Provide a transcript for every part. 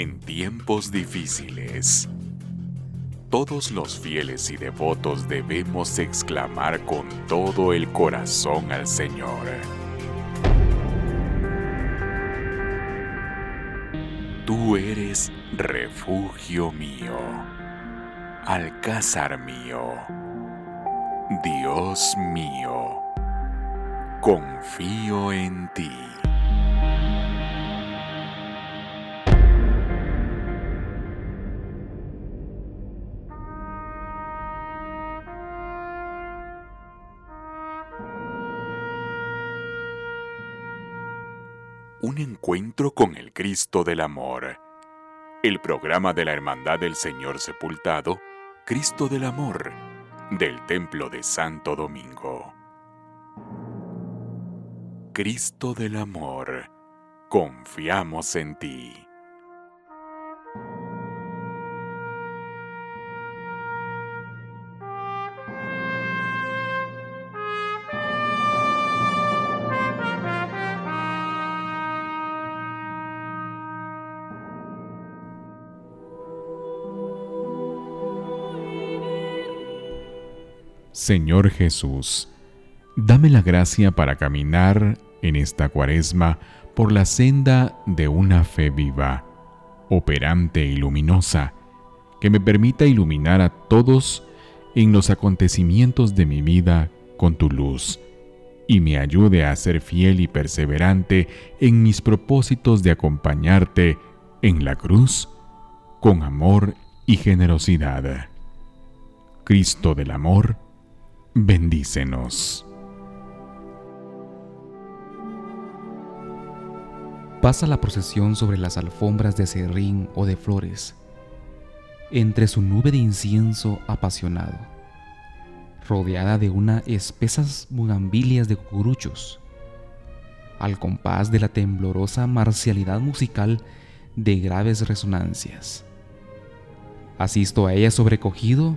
En tiempos difíciles, todos los fieles y devotos debemos exclamar con todo el corazón al Señor. Tú eres refugio mío, alcázar mío, Dios mío, confío en ti. Un encuentro con el Cristo del Amor. El programa de la Hermandad del Señor Sepultado, Cristo del Amor, del Templo de Santo Domingo. Cristo del Amor, confiamos en ti. Señor Jesús, dame la gracia para caminar en esta cuaresma por la senda de una fe viva, operante y luminosa, que me permita iluminar a todos en los acontecimientos de mi vida con tu luz y me ayude a ser fiel y perseverante en mis propósitos de acompañarte en la cruz con amor y generosidad. Cristo del Amor, bendícenos. Pasa la procesión sobre las alfombras de serrín o de flores, entre su nube de incienso apasionado, rodeada de una espesas bugambilias de cucuruchos, al compás de la temblorosa marcialidad musical de graves resonancias. Asisto a ella sobrecogido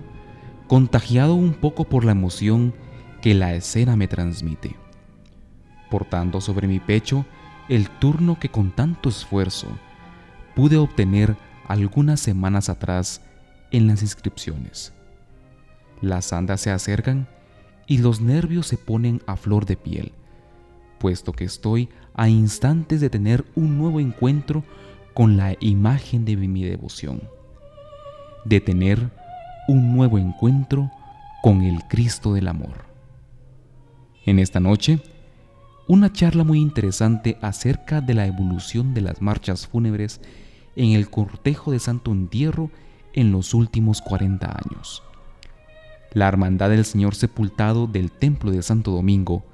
contagiado un poco por la emoción que la escena me transmite, portando sobre mi pecho el turno que con tanto esfuerzo pude obtener algunas semanas atrás en las inscripciones. Las andas se acercan y los nervios se ponen a flor de piel, puesto que estoy a instantes de tener un nuevo encuentro con la imagen de mi devoción, de tener un nuevo encuentro con el Cristo del Amor. En esta noche, una charla muy interesante acerca de la evolución de las marchas fúnebres en el cortejo de Santo Entierro en los últimos 40 años. La Hermandad del Señor Sepultado del Templo de Santo Domingo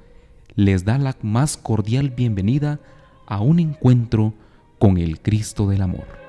les da la más cordial bienvenida a un encuentro con el Cristo del Amor.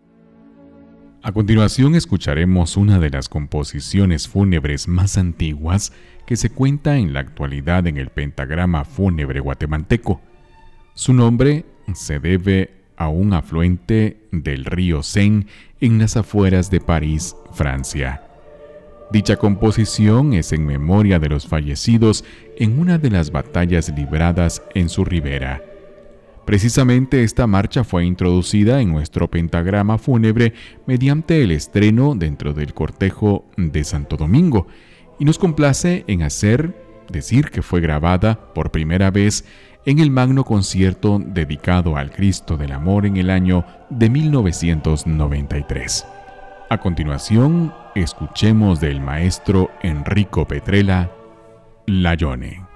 A continuación escucharemos una de las composiciones fúnebres más antiguas que se cuenta en la actualidad en el pentagrama fúnebre guatemalteco. Su nombre se debe a un afluente del río Seine en las afueras de París, Francia. Dicha composición es en memoria de los fallecidos en una de las batallas libradas en su ribera. Precisamente esta marcha fue introducida en nuestro pentagrama fúnebre mediante el estreno dentro del cortejo de Santo Domingo y nos complace en hacer decir que fue grabada por primera vez en el magno concierto dedicado al Cristo del Amor en el año de 1993. A continuación, escuchemos del maestro Enrico Petrella, Layone.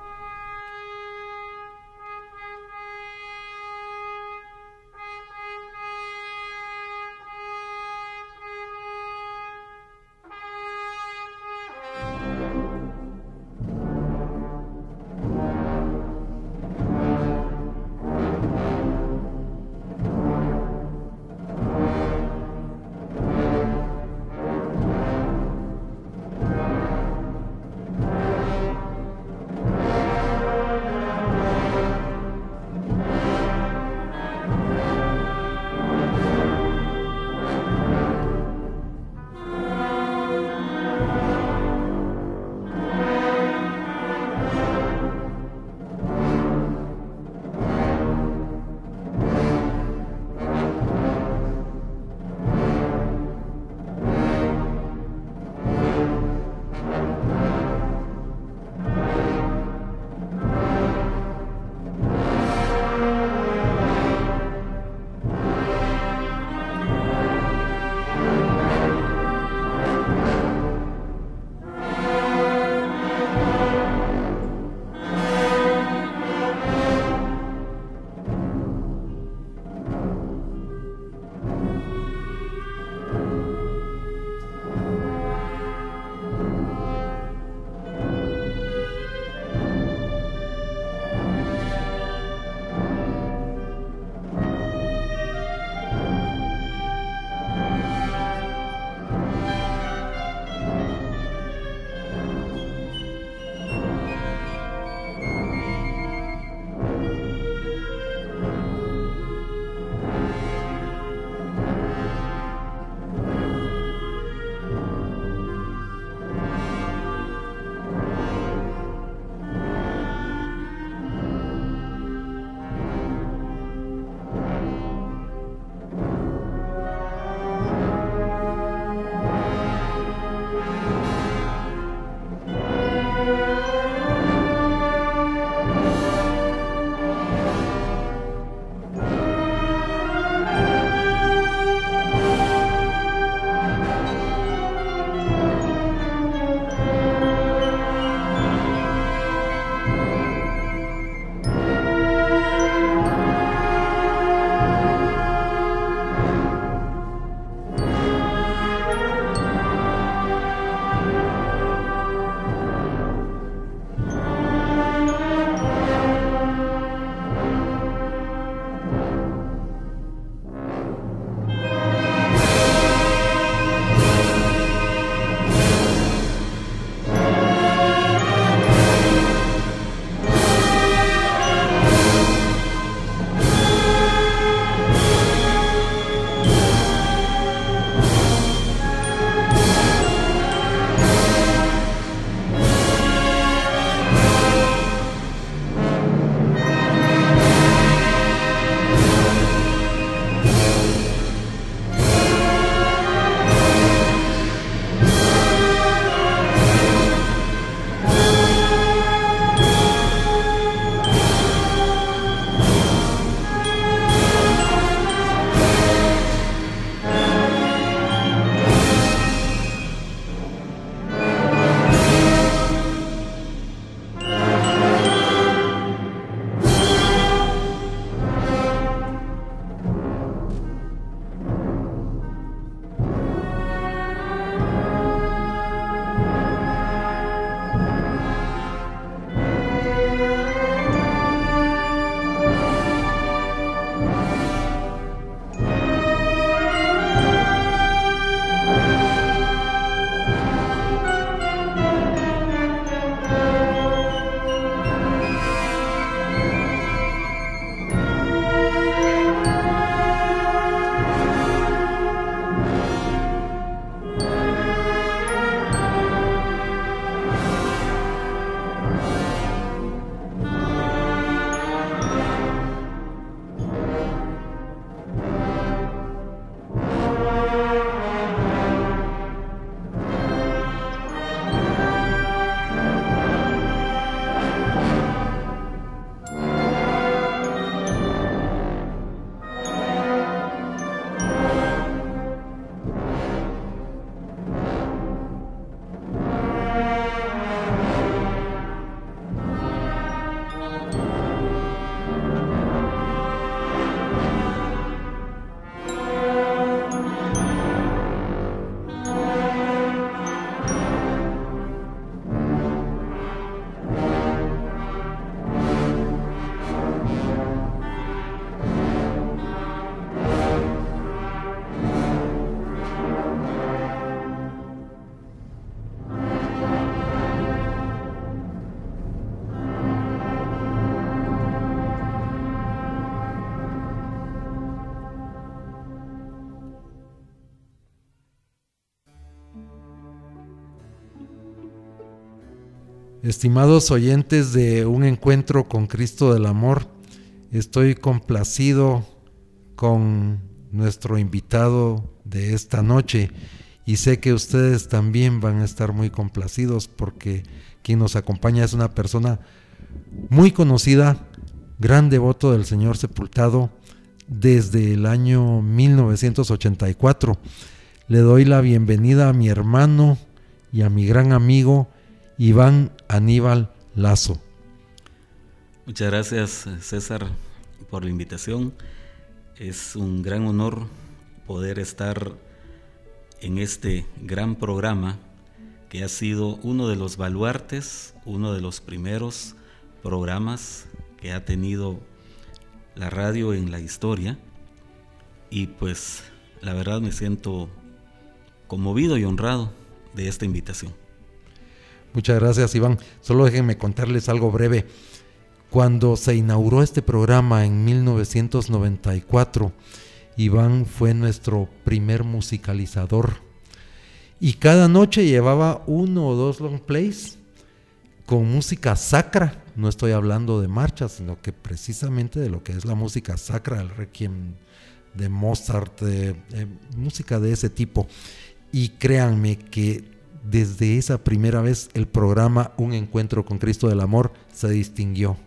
Estimados oyentes de un encuentro con Cristo del Amor, estoy complacido con nuestro invitado de esta noche y sé que ustedes también van a estar muy complacidos porque quien nos acompaña es una persona muy conocida, gran devoto del Señor sepultado desde el año 1984. Le doy la bienvenida a mi hermano y a mi gran amigo Iván Aníbal Lazo. Muchas gracias César por la invitación. Es un gran honor poder estar en este gran programa que ha sido uno de los baluartes, uno de los primeros programas que ha tenido la radio en la historia. Y pues la verdad me siento conmovido y honrado de esta invitación. Muchas gracias, Iván. Solo déjenme contarles algo breve. Cuando se inauguró este programa en 1994, Iván fue nuestro primer musicalizador. Y cada noche llevaba uno o dos long plays con música sacra. No estoy hablando de marchas, sino que precisamente de lo que es la música sacra, el requiem de Mozart, música de ese tipo. Y créanme que desde esa primera vez el programa Un Encuentro con Cristo del Amor se distinguió.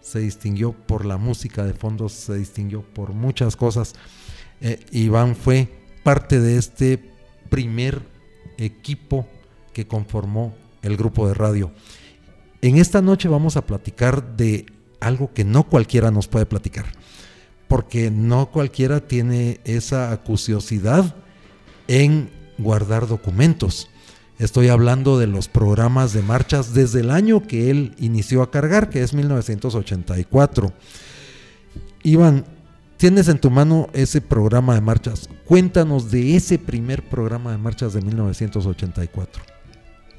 Se distinguió por la música de fondo, se distinguió por muchas cosas. Eh, Iván fue parte de este primer equipo que conformó el grupo de radio. En esta noche vamos a platicar de algo que no cualquiera nos puede platicar, porque no cualquiera tiene esa acuciosidad en guardar documentos. Estoy hablando de los programas de marchas desde el año que él inició a cargar, que es 1984. Iván, tienes en tu mano ese programa de marchas. Cuéntanos de ese primer programa de marchas de 1984.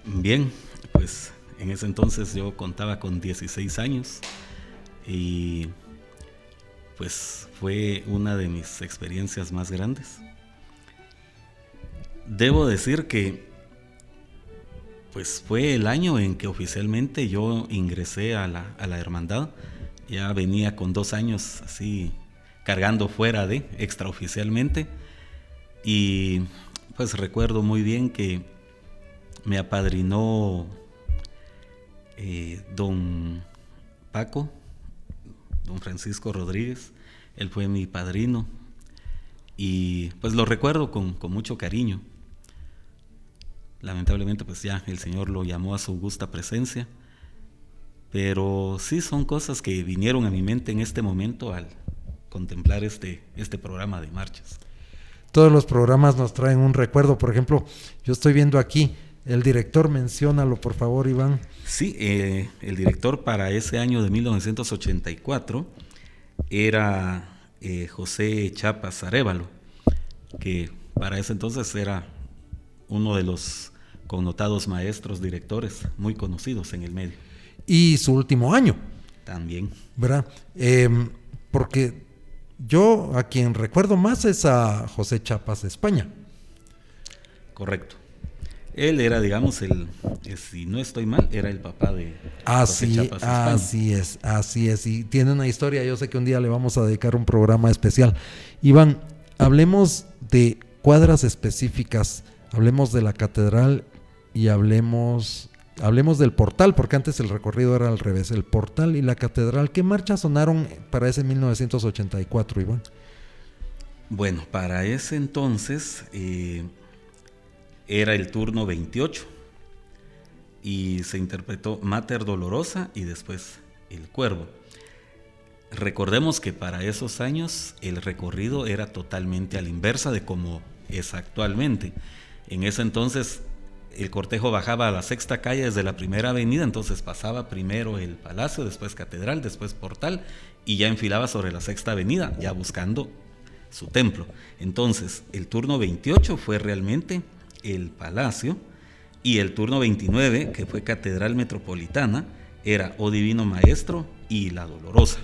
Bien, pues en ese entonces yo contaba con 16 años y pues fue una de mis experiencias más grandes. Debo decir que pues fue el año en que oficialmente yo ingresé a la, hermandad. Ya venía con dos años así cargando fuera de extraoficialmente. Y pues recuerdo muy bien que me apadrinó eh, don Paco, don Francisco Rodríguez. Él fue mi padrino. Y pues lo recuerdo con, con mucho cariño lamentablemente pues ya el Señor lo llamó a su gusta presencia. Pero sí son cosas que vinieron a mi mente en este momento al contemplar este, este programa de marchas. Todos los programas nos traen un recuerdo. Por ejemplo, yo estoy viendo aquí, el director, menciónalo por favor, Iván. Sí, eh, el director para ese año de 1984 era eh, José Chapas Arevalo, que para ese entonces era uno de los connotados maestros, directores muy conocidos en el medio. Y su último año. También. ¿Verdad? Em, porque yo a quien recuerdo más es a José Chapas de España. Correcto. Él era, digamos, el, si no estoy mal, era el papá de así, José Chapas de España. Así es, así es. Y tiene una historia, yo sé que un día le vamos a dedicar un programa especial. Iván, hablemos de cuadras específicas, hablemos de la catedral y hablemos, hablemos del portal, porque antes el recorrido era al revés, el portal y la catedral. ¿Qué marchas sonaron para ese 1984, Iván? Bueno, para ese entonces eh, era el turno 28 y se interpretó Mater Dolorosa y después El Cuervo. Recordemos que para esos años el recorrido era totalmente a la inversa de como es actualmente. En ese entonces el cortejo bajaba a la sexta calle desde la primera avenida, entonces pasaba primero el palacio, después catedral, después portal y ya enfilaba sobre la sexta avenida, ya buscando su templo. Entonces, el turno 28 fue realmente el palacio y el turno 29, que fue catedral metropolitana, era O Divino Maestro y La Dolorosa.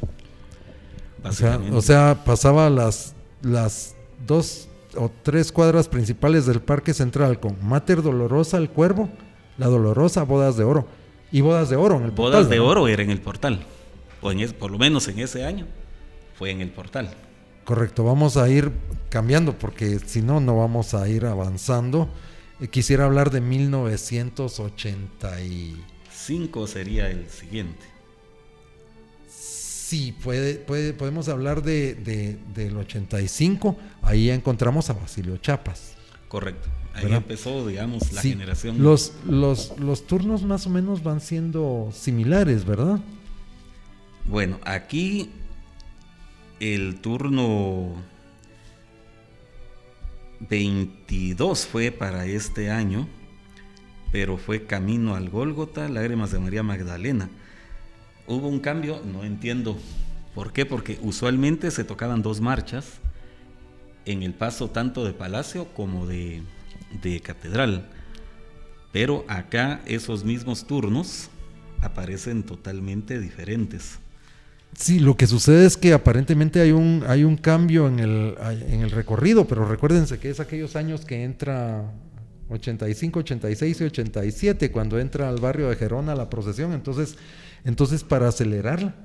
O sea, o sea, pasaba las, las dos o tres cuadras principales del Parque Central con Mater Dolorosa, el Cuervo, La Dolorosa, Bodas de Oro. Y bodas de oro en el portal. Bodas de oro era en el portal. O en por lo menos en ese año fue en el portal. Correcto, vamos a ir cambiando porque si no, no vamos a ir avanzando. Eh, quisiera hablar de 1985 sería el siguiente. Sí, puede, puede, podemos hablar de, del 85. Ahí encontramos a Basilio Chapas. Correcto. Ahí empezó, digamos, la generación. Los, los, los turnos más o menos van siendo similares, ¿verdad? Bueno, aquí el turno 22 fue para este año, pero fue Camino al Gólgota, Lágrimas de María Magdalena. Hubo un cambio, no entiendo por qué, porque usualmente se tocaban dos marchas en el paso tanto de Palacio como de, de Catedral. Pero acá esos mismos turnos aparecen totalmente diferentes. Sí, lo que sucede es que aparentemente hay un, hay un cambio en el, en el recorrido, pero recuérdense que es aquellos años que entra 85, 86 y 87, cuando entra al barrio de Gerona la procesión. Entonces, entonces para acelerarla,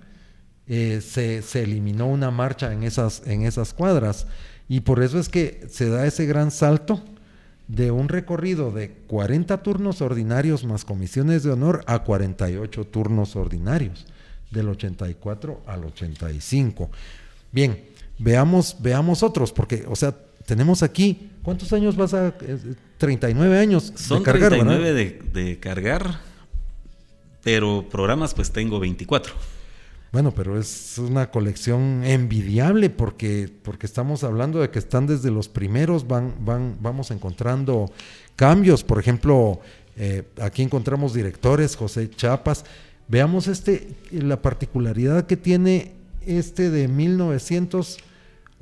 eh, se, se, eliminó una marcha en esas, en esas cuadras. Y por eso es que se da ese gran salto de un recorrido de 40 turnos ordinarios más comisiones de honor a 48 turnos ordinarios del 84 al 85. Bien, veamos, veamos otros, porque, o sea, tenemos aquí, ¿cuántos años vas a...? 39 años Son de cargar, 39 de, de, cargar, pero programas pues tengo 24. Bueno, pero es una colección envidiable porque, porque estamos hablando de que están desde los primeros, van, van, vamos encontrando cambios. Por ejemplo, eh, aquí encontramos directores, José Chapas, Veamos este, la particularidad que tiene este de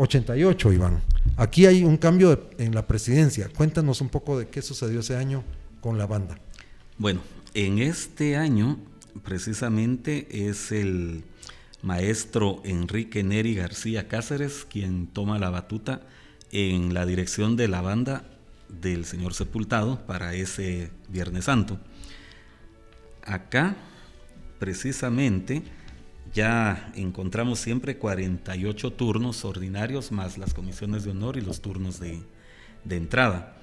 1988, Iván. Aquí hay un cambio en la presidencia. Cuéntanos un poco de qué sucedió ese año con la banda. Bueno, en este año precisamente es el maestro Enrique Neri García Cáceres quien toma la batuta en la dirección de la banda del Señor Sepultado para ese Viernes Santo. Acá precisamente ya encontramos siempre 48 turnos ordinarios más las comisiones de honor y los turnos de, entrada.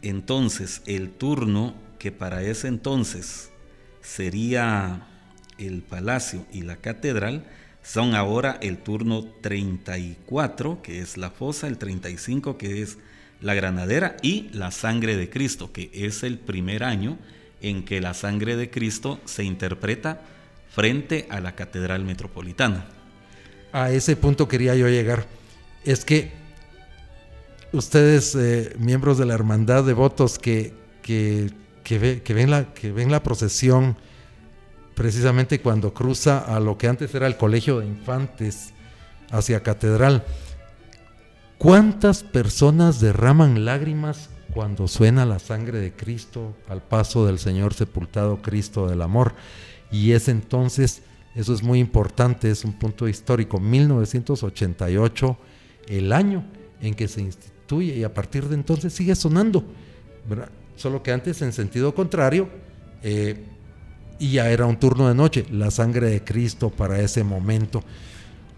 Entonces, el turno que para ese entonces sería el palacio y la catedral, son ahora el turno 34, que es la fosa, el 35, que es la granadera, y la sangre de Cristo, que es el primer año en que la sangre de Cristo se interpreta frente a la Catedral Metropolitana. A ese punto quería yo llegar. Es que ustedes, eh, miembros de la Hermandad de Votos, que, que, ven la, que ven la procesión precisamente cuando cruza a lo que antes era el Colegio de Infantes hacia Catedral, ¿cuántas personas derraman lágrimas cuando suena la sangre de Cristo al paso del Señor sepultado Cristo del amor. Y es entonces, eso es muy importante, es un punto histórico, 1988, el año en que se instituye y a partir de entonces sigue sonando, solo que antes en sentido contrario, eh, y ya era un turno de noche, la sangre de Cristo para ese momento.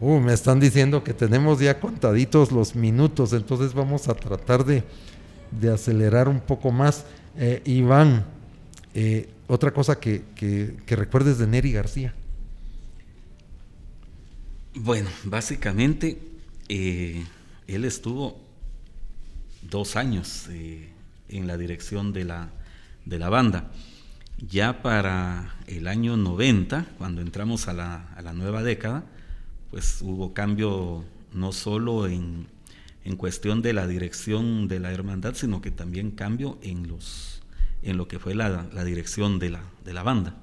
Uh, me están diciendo que tenemos ya contaditos los minutos, entonces vamos a tratar de, de acelerar un poco más. Eh, Iván, eh, otra cosa que, recuerdes de Neri García. Bueno, básicamente eh, él estuvo dos años en la dirección de la, banda. Ya para el año 90, cuando entramos a la, a la nueva década, pues hubo cambio no solo en, en cuestión de la dirección de la hermandad, sino que también cambio en, los, en lo que fue la, dirección de la, de la banda.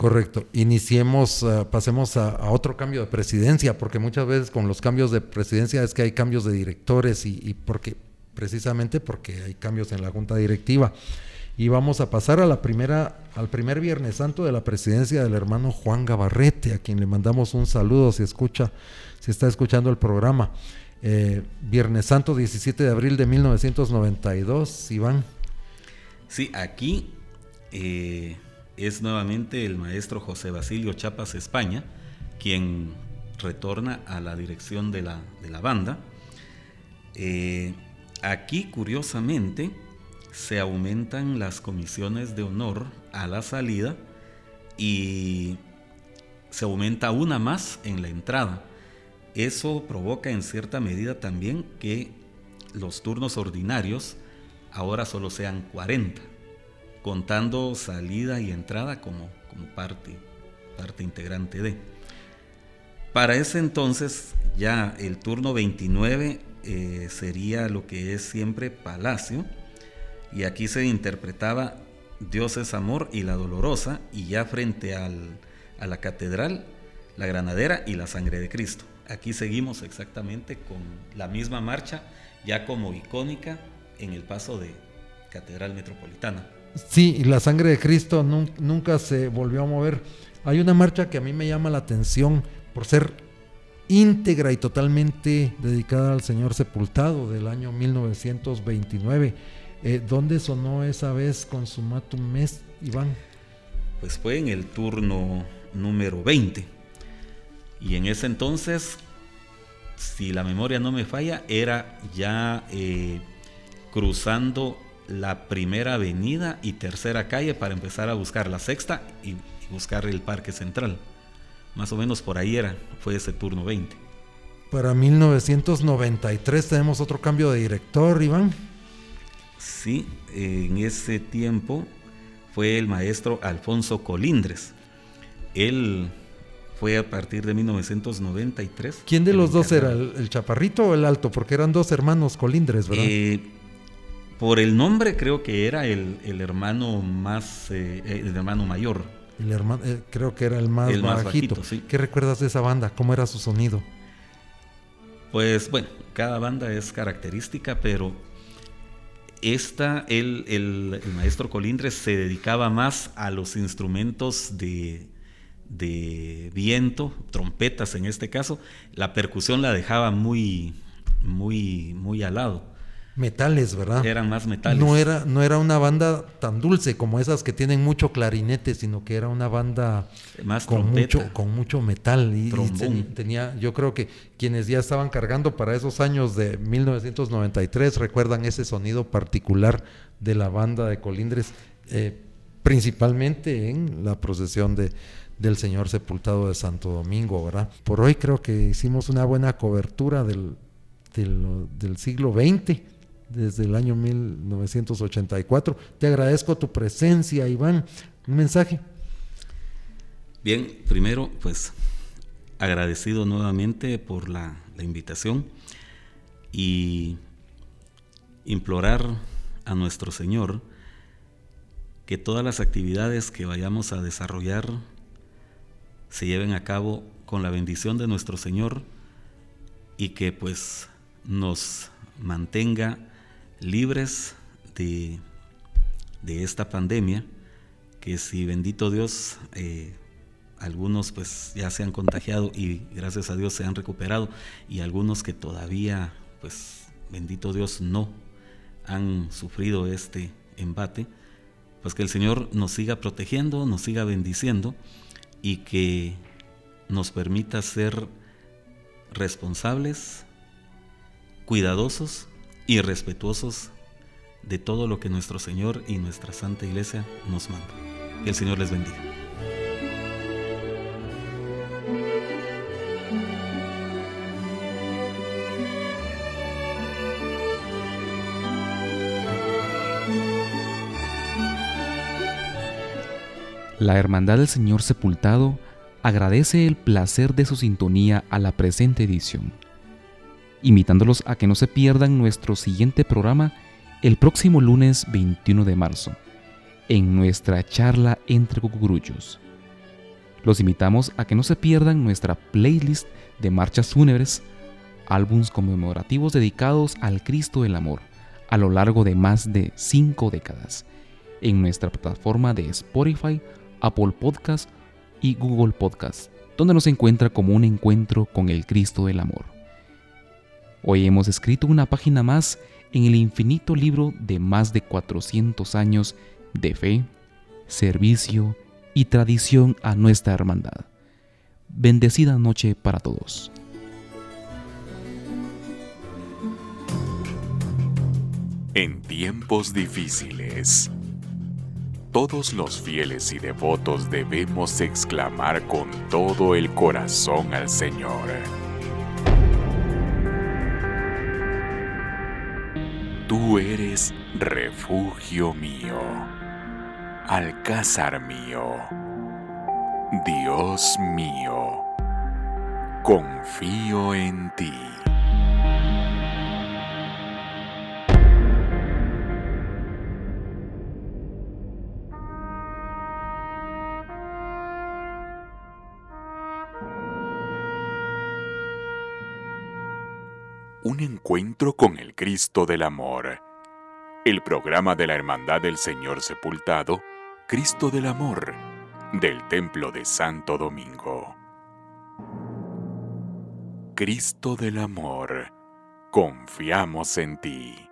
Correcto. Iniciemos, eh, pasemos a, otro cambio de presidencia, porque muchas veces con los cambios de presidencia es que hay cambios de directores y, porque precisamente porque hay cambios en la junta directiva. Y vamos a pasar a la primera, al primer Viernes Santo de la presidencia del hermano Juan Gabarrete, a quien le mandamos un saludo si escucha, si está escuchando el programa. Eh, Viernes Santo, 17 de abril de 1992, Iván. Sí, aquí eh, es nuevamente el maestro José Basilio Chapas España, quien retorna a la dirección de la, banda. Eh, aquí, curiosamente, se aumentan las comisiones de honor a la salida y se aumenta una más en la entrada. Eso provoca en cierta medida también que los turnos ordinarios ahora solo sean 40, contando salida y entrada como, como parte, parte integrante de. Para ese entonces ya el turno 29 eh, sería lo que es siempre Palacio, y aquí se interpretaba Dios es amor y la dolorosa, y ya frente al, a la catedral, la granadera y la sangre de Cristo. Aquí seguimos exactamente con la misma marcha, ya como icónica en el paso de Catedral Metropolitana. Sí, y la sangre de Cristo nunca se volvió a mover. Hay una marcha que a mí me llama la atención por ser íntegra y totalmente dedicada al Señor sepultado del año 1929. Eh, ¿Dónde sonó esa vez con su Mes, Iván? Pues fue en el turno número 20. Y en ese entonces, si la memoria no me falla, era ya eh, cruzando la primera avenida y tercera calle para empezar a buscar la sexta y, buscar el parque central. Más o menos por ahí era, fue ese turno 20. Para 1993 tenemos otro cambio de director, Iván. Sí, en ese tiempo fue el maestro Alfonso Colindres. Él fue a partir de 1993. ¿Quién de los dos era, el, chaparrito o el alto? Porque eran dos hermanos Colindres, ¿verdad? Eh, por el nombre creo que era el, hermano más, eh, el hermano mayor. El hermano, eh, creo que era el más bajito. ¿Qué recuerdas de esa banda? ¿Cómo era su sonido? Pues bueno, cada banda es característica, pero esta, el, el, maestro Colindres se dedicaba más a los instrumentos de, de, viento, trompetas en este caso. La percusión la dejaba muy, muy, muy al lado metales, ¿verdad? Eran más metales. No era, no era una banda tan dulce como esas que tienen mucho clarinete, sino que era una banda más con mucho, con mucho metal. Y, tenía, yo creo que quienes ya estaban cargando para esos años de 1993 recuerdan ese sonido particular de la banda de Colindres, eh, principalmente en la procesión de, del Señor Sepultado de Santo Domingo, ¿verdad? Por hoy creo que hicimos una buena cobertura del, del, del siglo XX desde el año 1984. Te agradezco tu presencia, Iván. Un mensaje. Bien, primero, pues agradecido nuevamente por la, invitación y implorar a nuestro Señor que todas las actividades que vayamos a desarrollar se lleven a cabo con la bendición de nuestro Señor y que pues nos mantenga libres de, esta pandemia, que si bendito Dios, eh, algunos pues ya se han contagiado y gracias a Dios se han recuperado y algunos que todavía pues bendito Dios no han sufrido este embate, pues que el Señor nos siga protegiendo, nos siga bendiciendo y que nos permita ser responsables, cuidadosos y respetuosos de todo lo que nuestro Señor y nuestra Santa Iglesia nos manda. Que el Señor les bendiga. La Hermandad del Señor Sepultado agradece el placer de su sintonía a la presente edición invitándolos a que no se pierdan nuestro siguiente programa el próximo lunes 21 de marzo, en nuestra charla entre cucurullos. Los invitamos a que no se pierdan nuestra playlist de marchas fúnebres, álbums conmemorativos dedicados al Cristo del Amor a lo largo de más de cinco décadas, en nuestra plataforma de Spotify, Apple Podcast y Google Podcast, donde nos encuentra como un encuentro con el Cristo del Amor. Hoy hemos escrito una página más en el infinito libro de más de 400 años de fe, servicio y tradición a nuestra hermandad. Bendecida noche para todos. En tiempos difíciles, todos los fieles y devotos debemos exclamar con todo el corazón al Señor. Tú eres refugio mío, alcázar mío, Dios mío, confío en ti. Encuentro con el Cristo del Amor. El programa de la Hermandad del Señor Sepultado, Cristo del Amor, del Templo de Santo Domingo. Cristo del Amor, confiamos en ti.